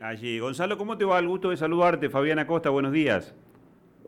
allí. Gonzalo, ¿cómo te va? El gusto de saludarte. Fabián Acosta, buenos días.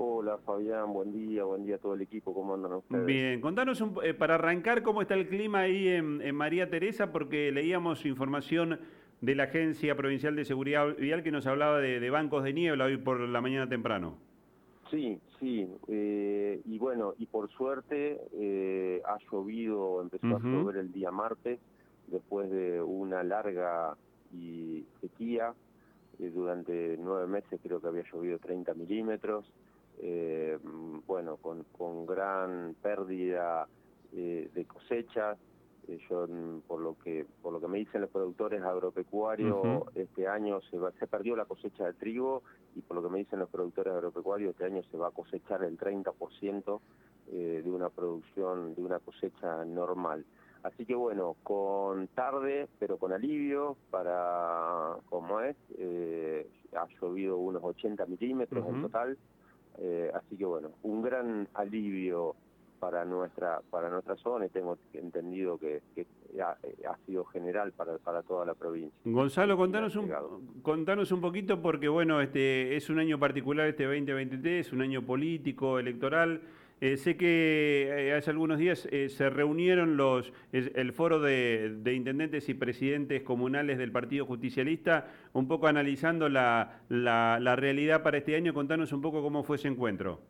Hola Fabián, buen día, buen día a todo el equipo, ¿cómo andan ustedes? Bien, contanos eh, para arrancar cómo está el clima ahí en, María Teresa, porque leíamos información de la Agencia Provincial de Seguridad Vial que nos hablaba de, bancos de niebla hoy por la mañana temprano. Sí, sí, eh, y bueno, y por suerte eh, ha llovido, empezó a llover el día martes, después de una larga y sequía. Eh, durante nueve meses creo que había llovido 30 milímetros. Eh, bueno, con, con, gran pérdida eh, de cosechas. yo, mm, por lo que por lo que me dicen los productores agropecuarios, este año se, se perdió la cosecha de trigo y por lo que me dicen los productores agropecuarios, este año se va a cosechar el 30% de una producción, de una cosecha normal. Así que bueno, con tarde, pero con alivio, para como es, eh, ha llovido unos 80 milímetros en total, eh, así que bueno, un gran alivio para nuestra para nuestra zona y tengo entendido que, ha, sido general para, para toda la provincia. Gonzalo, contanos un, contanos un poquito porque bueno, este es un año particular este 2023, es un año político, electoral. Eh, sé que eh, hace algunos días eh, se reunieron los el foro de, intendentes y presidentes comunales del Partido Justicialista, un poco analizando la, la realidad para este año. Contanos un poco cómo fue ese encuentro.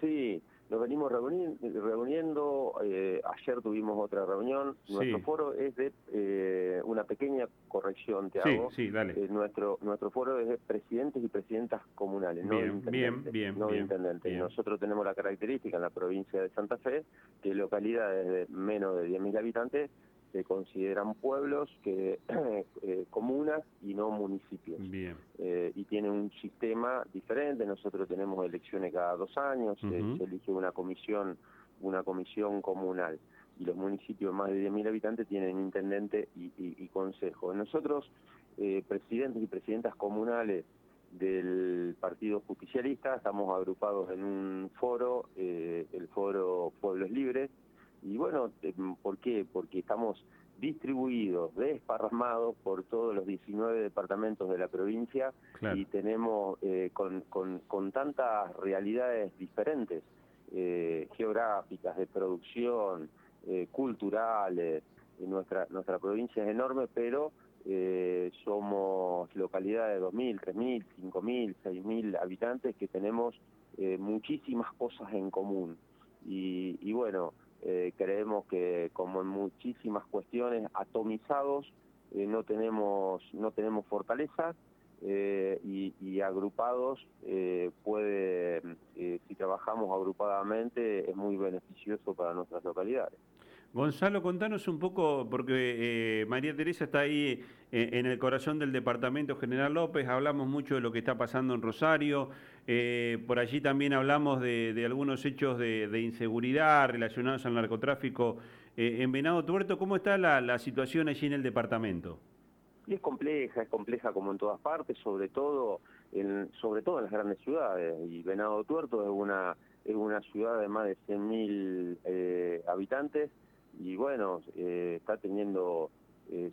Sí, nos venimos reuniendo, eh, ayer tuvimos otra reunión, nuestro foro es de eh, una pequeña corrección, te hago. Sí, dale. Eh, nuestro, nuestro foro es de presidentes y presidentas comunales, no bien, bien, bien, no intendentes. Nosotros tenemos la característica en la provincia de Santa Fe que localidades de menos de 10.000 habitantes se consideran pueblos, que eh, comunas y no municipios. Bien. Eh, y tienen un sistema diferente. Nosotros tenemos elecciones cada dos años, se, elige una comisión, una comisión comunal. Y los municipios más de 10.000 habitantes tienen intendente y, consejo. Nosotros, eh, presidentes y presidentas comunales del Partido Justicialista, estamos agrupados en un foro, el foro Pueblos Libres, eh, ¿por qué? Porque estamos distribuidos, desparramados por todos los 19 departamentos de la provincia y tenemos eh, con, con, tantas realidades diferentes, eh, geográficas, de producción, culturales. nuestra, nuestra provincia es enorme, pero somos localidades de 2.000, 3.000, 5.000, 6.000 habitantes que tenemos muchísimas cosas en común. Y, y bueno, eh, creemos que como en muchísimas cuestiones atomizados eh, no tenemos no tenemos fortaleza eh, y, agrupados puede si trabajamos agrupadamente es muy beneficioso para nuestras localidades. Gonzalo, contanos un poco, porque María Teresa está ahí en el corazón del Departamento General López, hablamos mucho de lo que está pasando en Rosario, eh, por allí también hablamos de, algunos hechos de, inseguridad relacionados al narcotráfico eh, en Venado Tuerto. ¿Cómo está la, situación allí en el departamento? es compleja, es compleja como en todas partes, sobre todo en, sobre todo en las grandes ciudades. Y Venado Tuerto es una, es una ciudad de más de 100.000 eh, habitantes y bueno, está teniendo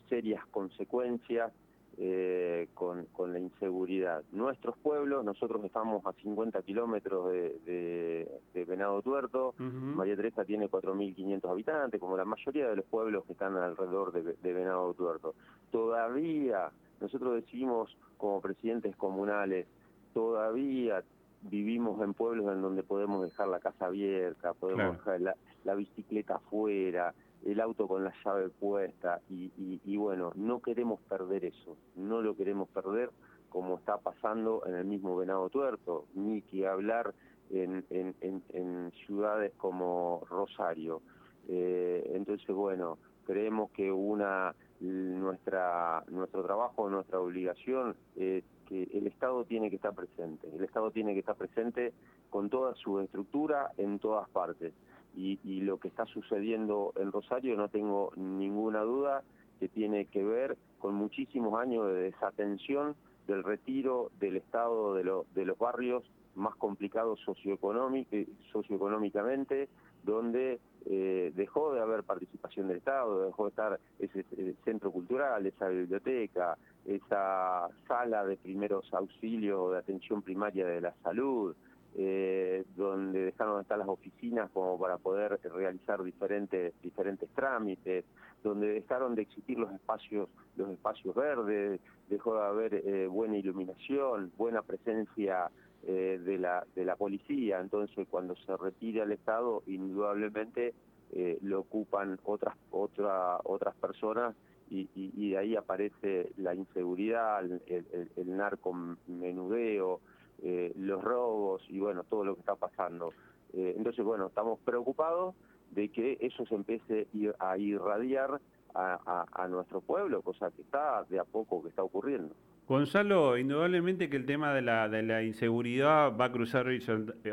serias consecuencias eh, con, con, la inseguridad. Nuestros pueblos, nosotros estamos a 50 kilómetros de, de, Venado Tuerto, María Teresa tiene 4.500 habitantes, como la mayoría de los pueblos que están alrededor de, Venado Tuerto. Todavía, nosotros decimos como presidentes comunales, todavía vivimos en pueblos en donde podemos dejar la casa abierta, podemos dejar la, la bicicleta afuera, el auto con la llave puesta y, bueno, no queremos perder eso, no lo queremos perder como está pasando en el mismo Venado Tuerto, ni que hablar en, ciudades como Rosario. Eh, entonces, bueno, creemos que una nuestra nuestro trabajo, nuestra obligación es que el Estado tiene que estar presente, el Estado tiene que estar presente con toda su estructura en todas partes y, lo que está sucediendo en Rosario no tengo ninguna duda que tiene que ver con muchísimos años de desatención del retiro del Estado de, de los barrios más complicados socioeconómicamente, donde eh, dejó de haber participación del Estado, dejó de estar ese, centro cultural, esa biblioteca, esa sala de primeros auxilios de atención primaria de la salud, eh, donde dejaron de estar las oficinas como para poder realizar diferentes diferentes trámites, donde dejaron de existir los espacios los espacios verdes, dejó de haber eh, buena iluminación, buena presencia eh, de, la, de la policía. Entonces, cuando se retira el Estado, indudablemente eh, lo ocupan otras, otra, otras personas y, y, de ahí aparece la inseguridad, el, el, el narcomenudeo, eh, los robos y bueno, todo lo que está pasando. entonces, bueno, estamos preocupados de que eso se empiece a irradiar a, a, a nuestro pueblo, cosa que está de a poco que está ocurriendo. Gonzalo, indudablemente que el tema de la, de la inseguridad va a cruzar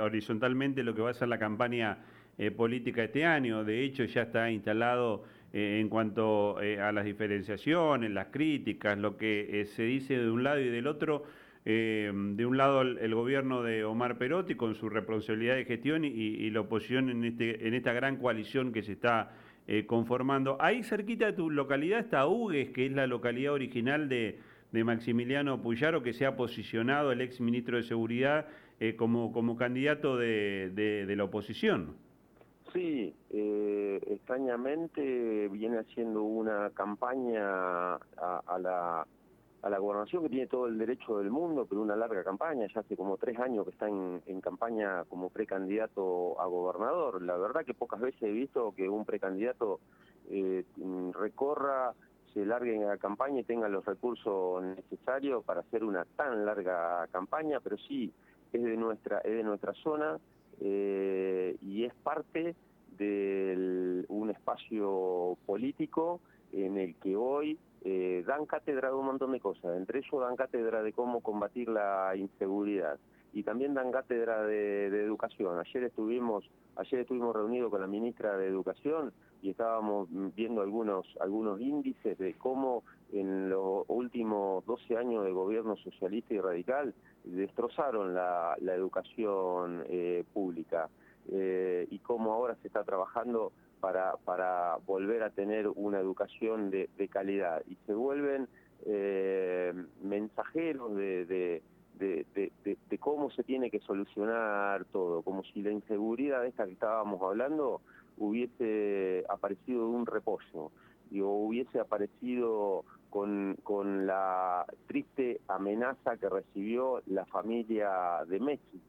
horizontalmente lo que va a ser la campaña eh, política este año. De hecho, ya está instalado eh, en cuanto eh, a las diferenciaciones, las críticas, lo que se dice de un lado y del otro. De un lado el, gobierno de Omar Perotti con su responsabilidad de gestión y, la oposición en, este, en esta gran coalición que se está conformando. Ahí cerquita de tu localidad está Hugues, que es la localidad original de Maximiliano Puyaro, que se ha posicionado el ex ministro de Seguridad eh, como, candidato de, la oposición. Sí, eh, extrañamente viene haciendo una campaña a, la, a la gobernación que tiene todo el derecho del mundo, pero una larga campaña, ya hace como tres años que está en, en campaña como precandidato a gobernador. La verdad que pocas veces he visto que un precandidato eh, recorra se larguen a la campaña y tengan los recursos necesarios para hacer una tan larga campaña, pero sí es de nuestra, es de nuestra zona eh, y es parte de un espacio político en el que hoy eh, dan cátedra de un montón de cosas, entre ellos dan cátedra de cómo combatir la inseguridad. Y también dan cátedra de, educación. Ayer estuvimos, ayer estuvimos reunidos con la ministra de Educación y estábamos viendo algunos, algunos índices de cómo en los últimos 12 años de gobierno socialista y radical destrozaron la, educación eh, pública. Eh, y cómo ahora se está trabajando para, para volver a tener una educación de, calidad. Y se vuelven eh, mensajeros de de, cómo se tiene que solucionar todo, como si la inseguridad de esta que estábamos hablando hubiese aparecido de un reposo, o hubiese aparecido con, con la triste amenaza que recibió la familia de Messi,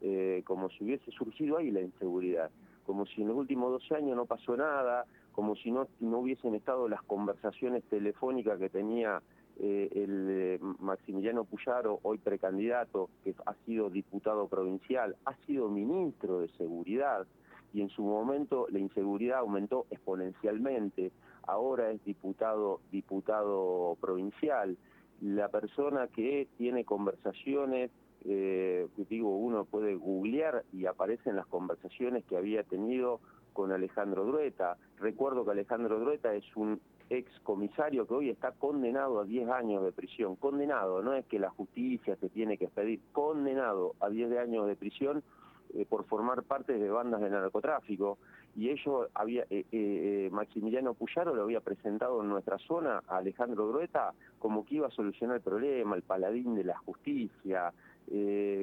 eh, como si hubiese surgido ahí la inseguridad, como si en los últimos 12 años no pasó nada, como si no, no hubiesen estado las conversaciones telefónicas que tenía eh, el eh, Maximiliano Puyaro, hoy precandidato, que ha sido diputado provincial, ha sido ministro de Seguridad y en su momento la inseguridad aumentó exponencialmente, ahora es diputado, diputado provincial. La persona que tiene conversaciones, eh, digo, uno puede googlear y aparecen las conversaciones que había tenido con Alejandro Drueta. Recuerdo que Alejandro Drueta es un ex comisario que hoy está condenado a 10 años de prisión, condenado, no es que la justicia se tiene que pedir, condenado a 10 años de prisión eh, por formar parte de bandas de narcotráfico. Y ello había eh, eh, Maximiliano Puyaro lo había presentado en nuestra zona a Alejandro Grueta como que iba a solucionar el problema, el paladín de la justicia,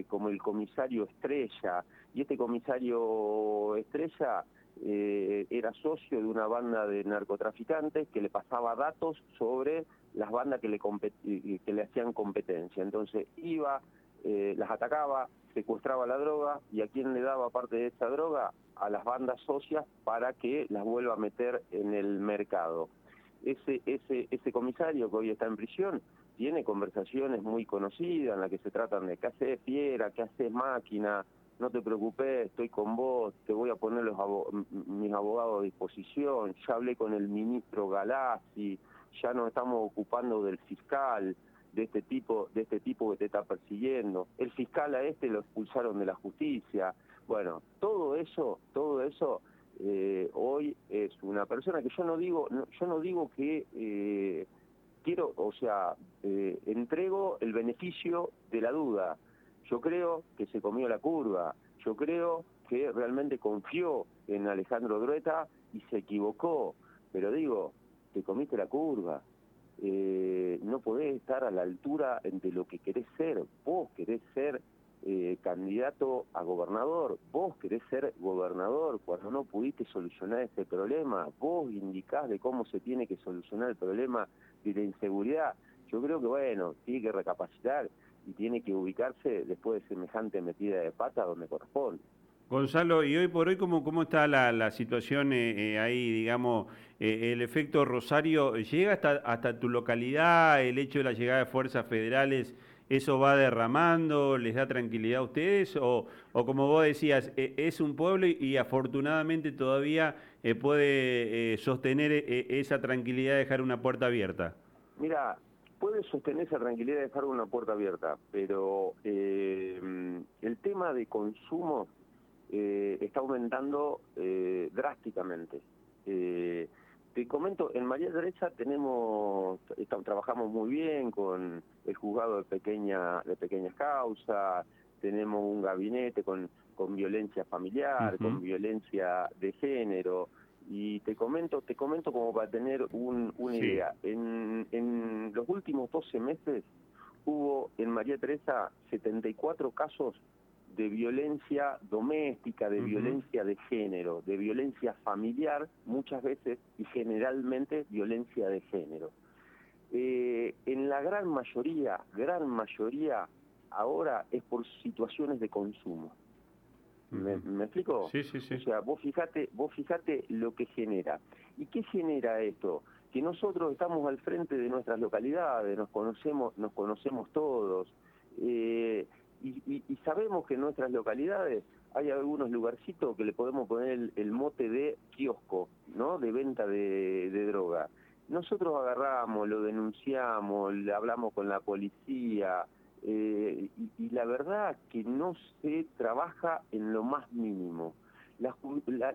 como el comisario estrella y este comisario estrella eh, era socio de una banda de narcotraficantes que le pasaba datos sobre las bandas que le, que le hacían competencia. Entonces iba, eh, las atacaba, secuestraba la droga y a quién le daba parte de esa droga a las bandas socias para que las vuelva a meter en el mercado. Ese, ese, ese comisario que hoy está en prisión tiene conversaciones muy conocidas en las que se tratan de qué hace fiera, qué hace máquina, no te preocupes, estoy con vos, te voy a poner los mis abogados a disposición, ya hablé con el ministro Galassi, ya nos estamos ocupando del fiscal, de este tipo, de este tipo que te está persiguiendo. El fiscal a este lo expulsaron de la justicia. Bueno, todo eso, todo eso eh, hoy es una persona que yo no digo, yo no digo que eh, quiero, o sea, eh, entrego el beneficio de la duda yo creo que se comió la curva, yo creo que realmente confió en Alejandro Drueta y se equivocó. Pero digo, te comiste la curva. Eh, no podés estar a la altura de lo que querés ser. Vos querés ser eh, candidato a gobernador, vos querés ser gobernador cuando no pudiste solucionar este problema, vos indicás de cómo se tiene que solucionar el problema de la inseguridad. Yo creo que, bueno, tiene que recapacitar y tiene que ubicarse después de semejante metida de pata donde corresponde. Gonzalo, y hoy por hoy, ¿cómo, cómo está la, situación eh, eh, ahí, digamos, el efecto Rosario? ¿Llega hasta, hasta tu localidad el hecho de la llegada de fuerzas federales? Eso va derramando, les da tranquilidad a ustedes o, o como vos decías, e, es un pueblo y, afortunadamente todavía eh, puede eh, sostener eh, esa tranquilidad de dejar una puerta abierta? Mira, puede sostener esa tranquilidad de dejar una puerta abierta, pero el tema de consumo está aumentando drásticamente. Te comento, en María Teresa tenemos, trabajamos muy bien con el juzgado de pequeña de pequeñas causas, tenemos un gabinete con, con violencia familiar, con violencia de género, y te comento, te comento como para tener una idea. En, en los últimos 12 meses hubo en María Teresa 74 casos de violencia doméstica, de violencia de género, de violencia familiar, muchas veces y generalmente violencia de género. Eh, en la gran mayoría, gran mayoría, ahora es por situaciones de consumo. ¿Me, explico? Sí, sí, sí. O sea, vos fijate, vos fijate lo que genera. ¿Y qué genera esto? Que nosotros estamos al frente de nuestras localidades, nos conocemos, nos conocemos todos. Eh, y, sabemos que en nuestras localidades hay algunos lugarcitos que le podemos poner el, mote de kiosco, ¿no? De venta de, droga. Nosotros agarramos, lo denunciamos, le hablamos con la policía, eh, y, la verdad que no se trabaja en lo más mínimo. La,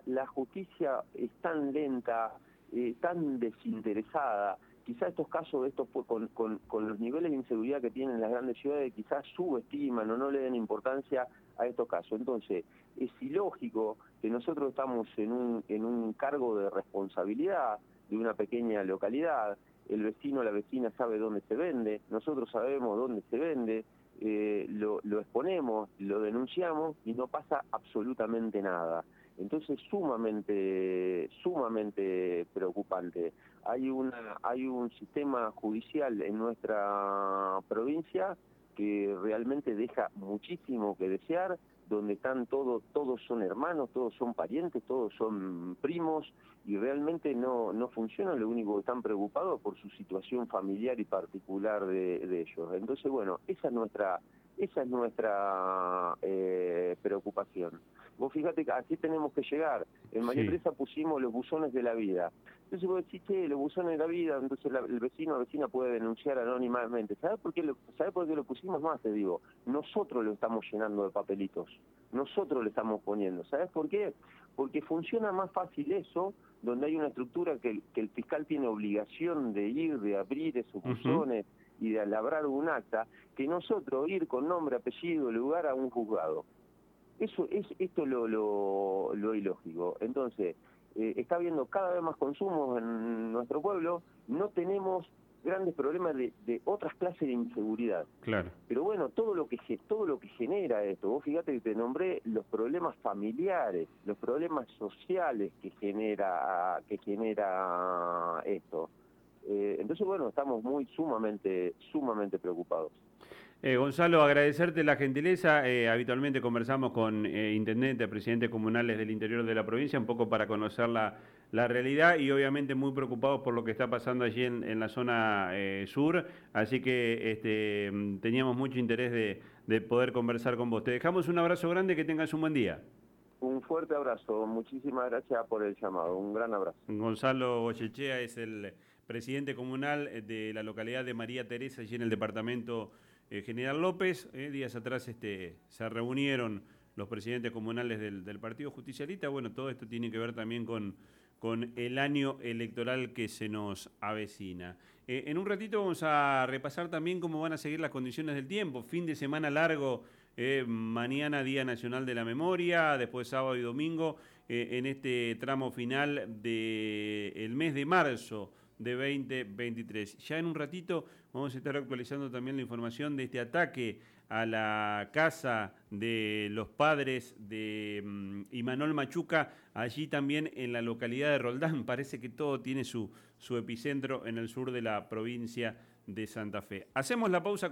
la, justicia es tan lenta, eh, tan desinteresada, quizá estos casos, estos con, con, los niveles de inseguridad que tienen las grandes ciudades, quizás subestiman o no le den importancia a estos casos. Entonces, es ilógico que nosotros estamos en un, en un cargo de responsabilidad de una pequeña localidad, el vecino o la vecina sabe dónde se vende, nosotros sabemos dónde se vende, eh, lo, lo exponemos, lo denunciamos y no pasa absolutamente nada. Entonces, sumamente, sumamente preocupante. Hay, una, hay un sistema judicial en nuestra provincia que realmente deja muchísimo que desear, donde están todos, todos son hermanos, todos son parientes, todos son primos y realmente no, no funciona, lo único que están preocupados por su situación familiar y particular de, de ellos. Entonces, bueno, esa es nuestra, esa es nuestra eh, preocupación. Vos fíjate que así tenemos que llegar. En María Teresa pusimos los buzones de la vida. Entonces vos decís, che, los buzones de la vida, entonces el vecino o vecina puede denunciar anónimamente. ¿Sabes por, qué lo, por qué lo pusimos más? Te digo, nosotros lo estamos llenando de papelitos. Nosotros le estamos poniendo. ¿Sabes por qué? Porque funciona más fácil eso, donde hay una estructura que, el fiscal tiene obligación de ir, de abrir esos buzones y de labrar un acta, que nosotros ir con nombre, apellido, lugar a un juzgado. Eso es esto lo, lo, lo ilógico. Entonces, eh, está habiendo cada vez más consumo en nuestro pueblo, no tenemos grandes problemas de, de, otras clases de inseguridad. Claro. Pero bueno, todo lo que todo lo que genera esto, vos fíjate que te nombré los problemas familiares, los problemas sociales que genera que genera esto. Eh, entonces bueno, estamos muy sumamente sumamente preocupados. Eh, Gonzalo, agradecerte la gentileza. Eh, habitualmente conversamos con eh, intendentes, presidentes comunales del interior de la provincia, un poco para conocer la, realidad y obviamente muy preocupados por lo que está pasando allí en, la zona sur. Así que este, teníamos mucho interés de, de, poder conversar con vos. Te dejamos un abrazo grande, que tengas un buen día. Un fuerte abrazo, muchísimas gracias por el llamado, un gran abrazo. Gonzalo Bochechea es el presidente comunal de la localidad de María Teresa, allí en el departamento eh, General López. Eh, días atrás este, se reunieron los presidentes comunales del, Partido Justicialista. Bueno, todo esto tiene que ver también con, el año electoral que se nos avecina. Eh, en un ratito vamos a repasar también cómo van a seguir las condiciones del tiempo. Fin de semana largo mañana Día Nacional de la Memoria, después sábado y domingo, en este tramo final del mes de marzo de 2023. Ya en un ratito vamos a estar actualizando también la información de este ataque a la casa de los padres de um, Imanol Machuca, allí también en la localidad de Roldán. Parece que todo tiene su, su epicentro en el sur de la provincia de Santa Fe. Hacemos la pausa.